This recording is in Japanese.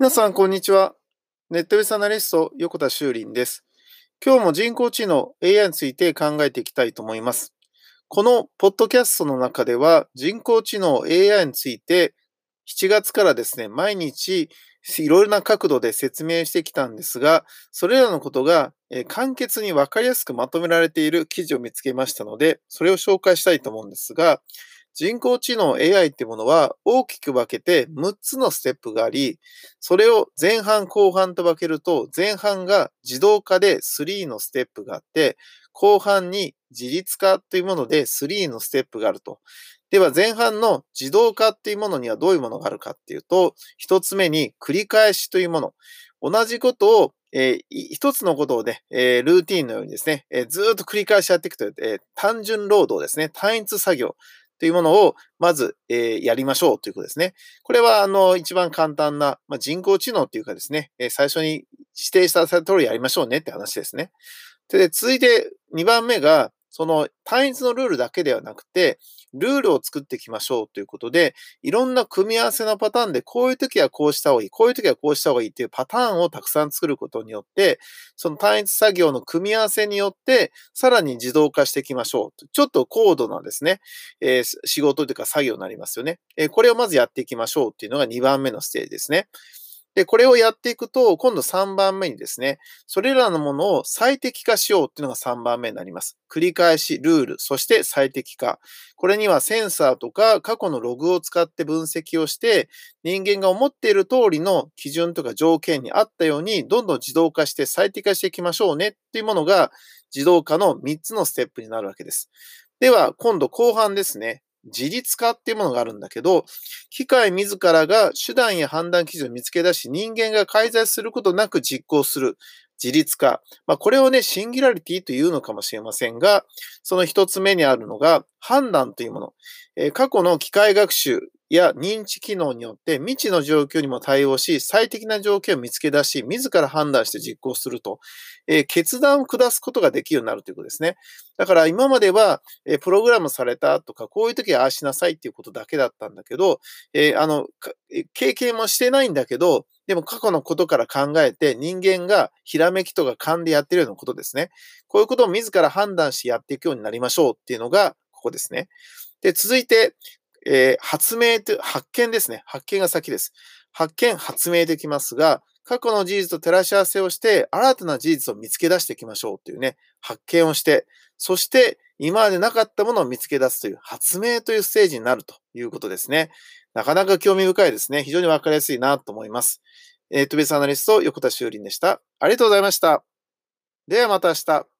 皆さん、こんにちは。ネットベースアナリスト、横田修林です。今日も人工知能 AI について考えていきたいと思います。このポッドキャストの中では、人工知能 AI について7月からですね、毎日いろいろな角度で説明してきたんですが、それらのことが簡潔にわかりやすくまとめられている記事を見つけましたので、それを紹介したいと思うんですが、人工知能 AI ってものは大きく分けて6つのステップがあり、それを前半後半と分けると、前半が自動化で3のステップがあって、後半に自律化というもので3のステップがあると。では前半の自動化っていうものにはどういうものがあるかっていうと、一つ目に繰り返しというもの。同じことをえー、一つのことをね、えー、ルーティンのようにですね、えー、ずっと繰り返しやっていくという、え単純労働ですね、単一作業。というものを、まず、えー、やりましょうということですね。これは、あの、一番簡単な、まあ、人工知能っていうかですね、えー、最初に指定した通りやりましょうねって話ですね。で、続いて2番目が、その単一のルールだけではなくて、ルールを作っていきましょうということで、いろんな組み合わせのパターンで、こういう時はこうした方がいい、こういう時はこうした方がいいっていうパターンをたくさん作ることによって、その単一作業の組み合わせによって、さらに自動化していきましょう。ちょっと高度なですね、えー、仕事というか作業になりますよね。えー、これをまずやっていきましょうっていうのが2番目のステージですね。で、これをやっていくと、今度3番目にですね、それらのものを最適化しようっていうのが3番目になります。繰り返し、ルール、そして最適化。これにはセンサーとか過去のログを使って分析をして、人間が思っている通りの基準とか条件に合ったように、どんどん自動化して最適化していきましょうねっていうものが、自動化の3つのステップになるわけです。では、今度後半ですね。自立化っていうものがあるんだけど、機械自らが手段や判断基準を見つけ出し、人間が介在することなく実行する。自立化。まあ、これをね、シンギュラリティというのかもしれませんが、その一つ目にあるのが判断というもの。えー、過去の機械学習や認知機能によって未知の状況にも対応し、最適な条件を見つけ出し、自ら判断して実行すると、えー、決断を下すことができるようになるということですね。だから今までは、えー、プログラムされたとか、こういう時はああしなさいっていうことだけだったんだけど、えー、あの、経験もしてないんだけど、でも過去のことから考えて人間がひらめきとか勘でやってるようなことですね。こういうことを自ら判断してやっていくようになりましょうっていうのがここですね。で、続いて、えー、発明と、発見ですね。発見が先です。発見、発明できますが、過去の事実と照らし合わせをして、新たな事実を見つけ出していきましょうというね、発見をして、そして今までなかったものを見つけ出すという発明というステージになるということですね。なかなか興味深いですね。非常にわかりやすいなと思います。えー、トベースアナリスト、横田修林でした。ありがとうございました。ではまた明日。